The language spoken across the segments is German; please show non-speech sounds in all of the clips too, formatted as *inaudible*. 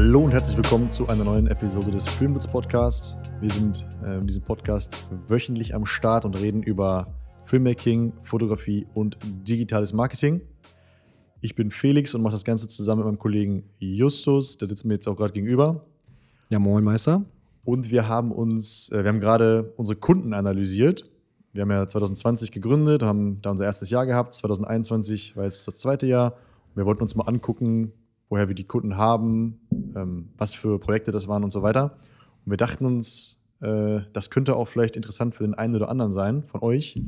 Hallo und herzlich willkommen zu einer neuen Episode des Filmwitz Podcast. Wir sind äh, in diesem Podcast wöchentlich am Start und reden über Filmmaking, Fotografie und digitales Marketing. Ich bin Felix und mache das Ganze zusammen mit meinem Kollegen Justus, der sitzt mir jetzt auch gerade gegenüber. Ja, moin Meister. Und wir haben uns, äh, wir haben gerade unsere Kunden analysiert. Wir haben ja 2020 gegründet, haben da unser erstes Jahr gehabt. 2021 war jetzt das zweite Jahr. Wir wollten uns mal angucken, woher wir die Kunden haben, ähm, was für Projekte das waren und so weiter. Und wir dachten uns, äh, das könnte auch vielleicht interessant für den einen oder anderen sein von euch.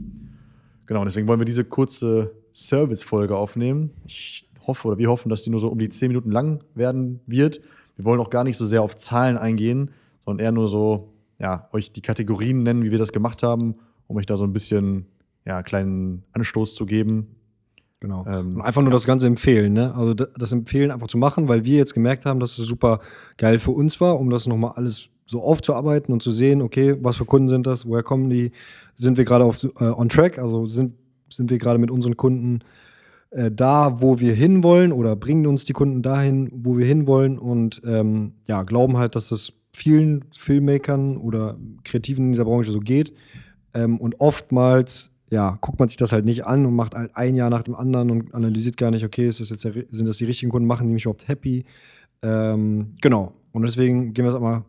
Genau, deswegen wollen wir diese kurze Service-Folge aufnehmen. Ich hoffe oder wir hoffen, dass die nur so um die zehn Minuten lang werden wird. Wir wollen auch gar nicht so sehr auf Zahlen eingehen, sondern eher nur so, ja, euch die Kategorien nennen, wie wir das gemacht haben, um euch da so ein bisschen, ja, einen kleinen Anstoß zu geben, Genau. Ähm, und einfach nur ja. das Ganze empfehlen, ne? Also das Empfehlen einfach zu machen, weil wir jetzt gemerkt haben, dass es super geil für uns war, um das nochmal alles so aufzuarbeiten und zu sehen, okay, was für Kunden sind das, woher kommen die, sind wir gerade auf äh, on track, also sind, sind wir gerade mit unseren Kunden äh, da, wo wir hinwollen oder bringen uns die Kunden dahin, wo wir hinwollen und ähm, ja, glauben halt, dass es vielen Filmmakern oder Kreativen in dieser Branche so geht. Ähm, und oftmals ja, guckt man sich das halt nicht an und macht halt ein Jahr nach dem anderen und analysiert gar nicht, okay, ist das jetzt der, sind das die richtigen Kunden, machen die mich überhaupt happy? Ähm, genau. Und deswegen gehen wir es einmal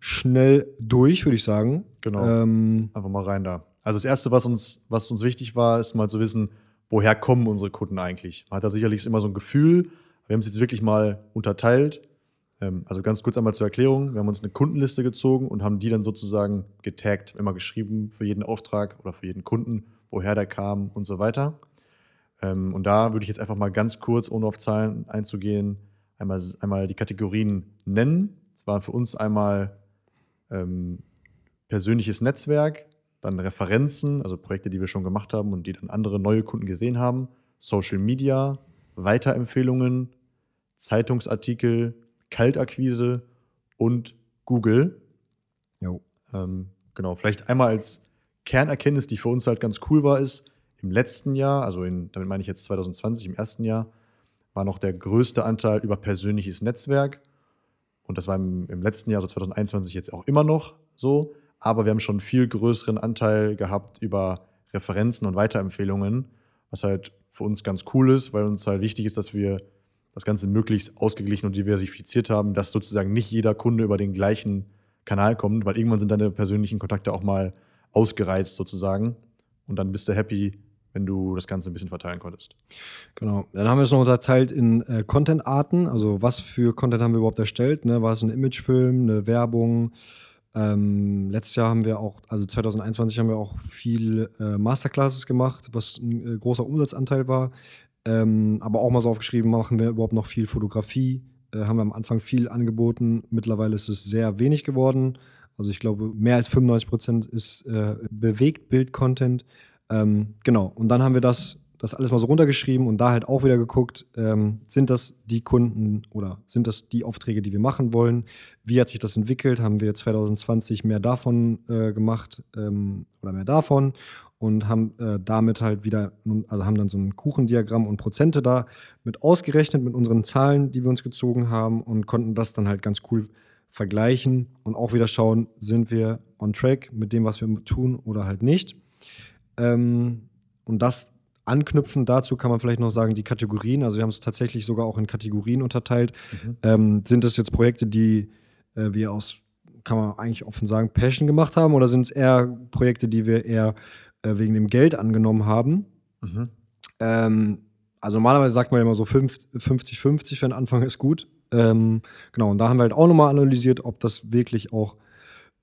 schnell durch, würde ich sagen. Genau. Ähm, Einfach mal rein da. Also das Erste, was uns, was uns wichtig war, ist mal zu wissen, woher kommen unsere Kunden eigentlich. Man hat da sicherlich immer so ein Gefühl. Wir haben es jetzt wirklich mal unterteilt. Ähm, also ganz kurz einmal zur Erklärung. Wir haben uns eine Kundenliste gezogen und haben die dann sozusagen getaggt, immer geschrieben für jeden Auftrag oder für jeden Kunden woher der kam und so weiter. Ähm, und da würde ich jetzt einfach mal ganz kurz, ohne auf Zahlen einzugehen, einmal, einmal die Kategorien nennen. Das war für uns einmal ähm, persönliches Netzwerk, dann Referenzen, also Projekte, die wir schon gemacht haben und die dann andere neue Kunden gesehen haben, Social Media, Weiterempfehlungen, Zeitungsartikel, Kaltakquise und Google. Jo. Ähm, genau, vielleicht einmal als Kernerkenntnis, die für uns halt ganz cool war, ist, im letzten Jahr, also in, damit meine ich jetzt 2020, im ersten Jahr, war noch der größte Anteil über persönliches Netzwerk. Und das war im, im letzten Jahr, so 2021, jetzt auch immer noch so. Aber wir haben schon einen viel größeren Anteil gehabt über Referenzen und Weiterempfehlungen, was halt für uns ganz cool ist, weil uns halt wichtig ist, dass wir das Ganze möglichst ausgeglichen und diversifiziert haben, dass sozusagen nicht jeder Kunde über den gleichen Kanal kommt, weil irgendwann sind deine persönlichen Kontakte auch mal ausgereizt sozusagen. Und dann bist du happy, wenn du das Ganze ein bisschen verteilen konntest. Genau. Dann haben wir es noch unterteilt in äh, Content-Arten. Also was für Content haben wir überhaupt erstellt? Ne? War es ein Imagefilm, eine Werbung? Ähm, letztes Jahr haben wir auch, also 2021 haben wir auch viel äh, Masterclasses gemacht, was ein äh, großer Umsatzanteil war. Ähm, aber auch mal so aufgeschrieben, machen wir überhaupt noch viel Fotografie? Äh, haben wir am Anfang viel angeboten. Mittlerweile ist es sehr wenig geworden. Also ich glaube, mehr als 95 Prozent ist äh, Bewegtbild-Content. Ähm, genau. Und dann haben wir das, das alles mal so runtergeschrieben und da halt auch wieder geguckt, ähm, sind das die Kunden oder sind das die Aufträge, die wir machen wollen? Wie hat sich das entwickelt? Haben wir 2020 mehr davon äh, gemacht ähm, oder mehr davon? Und haben äh, damit halt wieder, also haben dann so ein Kuchendiagramm und Prozente da mit ausgerechnet mit unseren Zahlen, die wir uns gezogen haben und konnten das dann halt ganz cool vergleichen und auch wieder schauen, sind wir on track mit dem, was wir tun oder halt nicht. Ähm, und das anknüpfen dazu kann man vielleicht noch sagen, die Kategorien, also wir haben es tatsächlich sogar auch in Kategorien unterteilt. Mhm. Ähm, sind es jetzt Projekte, die äh, wir aus, kann man eigentlich offen sagen, Passion gemacht haben oder sind es eher Projekte, die wir eher äh, wegen dem Geld angenommen haben? Mhm. Ähm, also normalerweise sagt man immer so 50-50 für den Anfang ist gut. Ähm, genau, und da haben wir halt auch nochmal analysiert, ob das wirklich auch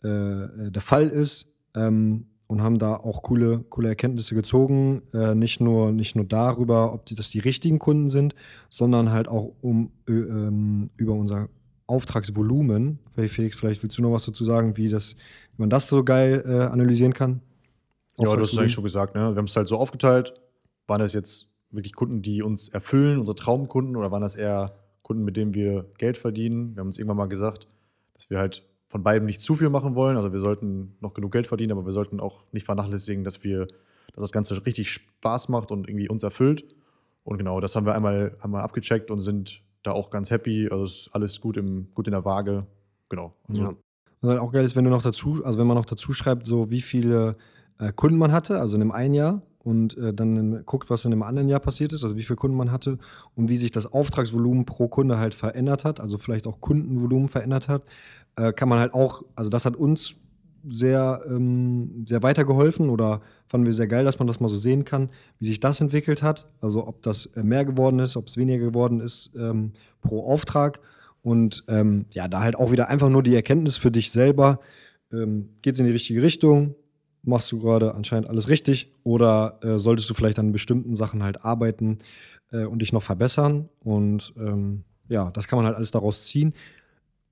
äh, der Fall ist. Ähm, und haben da auch coole, coole Erkenntnisse gezogen. Äh, nicht, nur, nicht nur darüber, ob die, das die richtigen Kunden sind, sondern halt auch um äh, ähm, über unser Auftragsvolumen. Felix, vielleicht willst du noch was dazu sagen, wie, das, wie man das so geil äh, analysieren kann? Ja, du hast es eigentlich schon gesagt. Ne? Wir haben es halt so aufgeteilt. Waren das jetzt wirklich Kunden, die uns erfüllen, unsere Traumkunden, oder waren das eher Kunden, mit denen wir Geld verdienen. Wir haben uns irgendwann mal gesagt, dass wir halt von beidem nicht zu viel machen wollen. Also wir sollten noch genug Geld verdienen, aber wir sollten auch nicht vernachlässigen, dass wir, dass das Ganze richtig Spaß macht und irgendwie uns erfüllt. Und genau, das haben wir einmal, einmal abgecheckt und sind da auch ganz happy. Also ist alles gut, im, gut in der Waage. Genau. Also, Ja. Was halt auch geil ist, wenn du noch dazu, also wenn man noch dazu schreibt, so wie viele äh, Kunden man hatte, also in einem einen Jahr und äh, dann guckt, was in einem anderen Jahr passiert ist, also wie viele Kunden man hatte und wie sich das Auftragsvolumen pro Kunde halt verändert hat, also vielleicht auch Kundenvolumen verändert hat, äh, kann man halt auch, also das hat uns sehr, ähm, sehr weitergeholfen oder fanden wir sehr geil, dass man das mal so sehen kann, wie sich das entwickelt hat. Also ob das äh, mehr geworden ist, ob es weniger geworden ist ähm, pro Auftrag. Und ähm, ja, da halt auch wieder einfach nur die Erkenntnis für dich selber, ähm, geht es in die richtige Richtung, machst du gerade anscheinend alles richtig oder äh, solltest du vielleicht an bestimmten Sachen halt arbeiten äh, und dich noch verbessern. Und ähm, ja, das kann man halt alles daraus ziehen.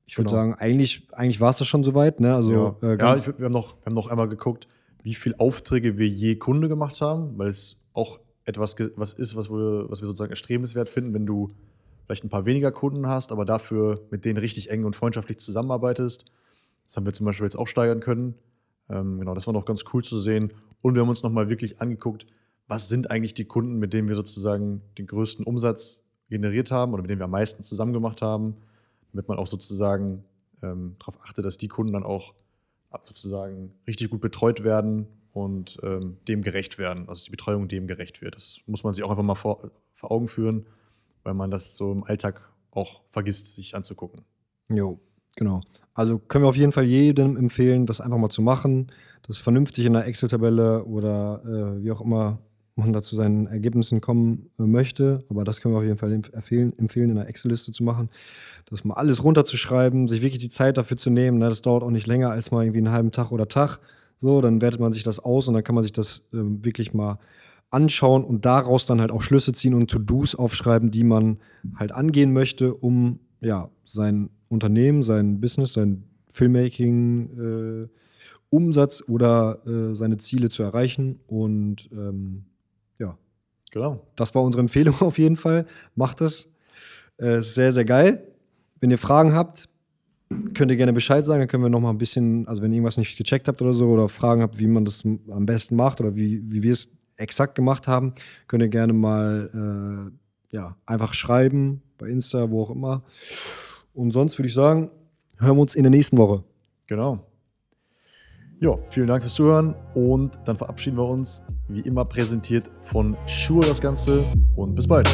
Ich würde Genau. sagen, eigentlich, eigentlich war es das schon soweit. Ne? Also, ja, äh, ja ich, wir, haben noch, wir haben noch einmal geguckt, wie viele Aufträge wir je Kunde gemacht haben, weil es auch etwas was ist, was wir, was wir sozusagen erstrebenswert finden, wenn du vielleicht ein paar weniger Kunden hast, aber dafür mit denen richtig eng und freundschaftlich zusammenarbeitest. Das haben wir zum Beispiel jetzt auch steigern können. Ähm, genau, das war noch ganz cool zu sehen. Und wir haben uns nochmal wirklich angeguckt, was sind eigentlich die Kunden, mit denen wir sozusagen den größten Umsatz generiert haben oder mit denen wir am meisten zusammen gemacht haben, damit man auch sozusagen ähm, darauf achtet, dass die Kunden dann auch sozusagen richtig gut betreut werden und ähm, dem gerecht werden, also die Betreuung dem gerecht wird. Das muss man sich auch einfach mal vor, vor Augen führen, weil man das so im Alltag auch vergisst, sich anzugucken. Jo, genau. Also können wir auf jeden Fall jedem empfehlen, das einfach mal zu machen, das vernünftig in einer Excel-Tabelle oder äh, wie auch immer man da zu seinen Ergebnissen kommen äh, möchte. Aber das können wir auf jeden Fall empf- empfehlen, empfehlen in einer Excel-Liste zu machen, das mal alles runterzuschreiben, sich wirklich die Zeit dafür zu nehmen. Ne? Das dauert auch nicht länger als mal irgendwie einen halben Tag oder Tag. So, dann wertet man sich das aus und dann kann man sich das ähm, wirklich mal anschauen und daraus dann halt auch Schlüsse ziehen und To-Dos aufschreiben, die man halt angehen möchte, um ja sein Unternehmen, sein Business, sein Filmmaking, äh, Umsatz oder äh, seine Ziele zu erreichen. Und ähm, ja, Genau. das war unsere Empfehlung *laughs* auf jeden Fall. Macht es. Äh, ist sehr, sehr geil. Wenn ihr Fragen habt, könnt ihr gerne Bescheid sagen. Dann können wir noch mal ein bisschen, also wenn ihr irgendwas nicht gecheckt habt oder so oder Fragen habt, wie man das am besten macht oder wie, wie wir es exakt gemacht haben, könnt ihr gerne mal äh, ja, einfach schreiben bei Insta, wo auch immer. Und sonst würde ich sagen, hören wir uns in der nächsten Woche. Genau. Ja, vielen Dank fürs Zuhören und dann verabschieden wir uns, wie immer präsentiert von Shure das Ganze und bis bald.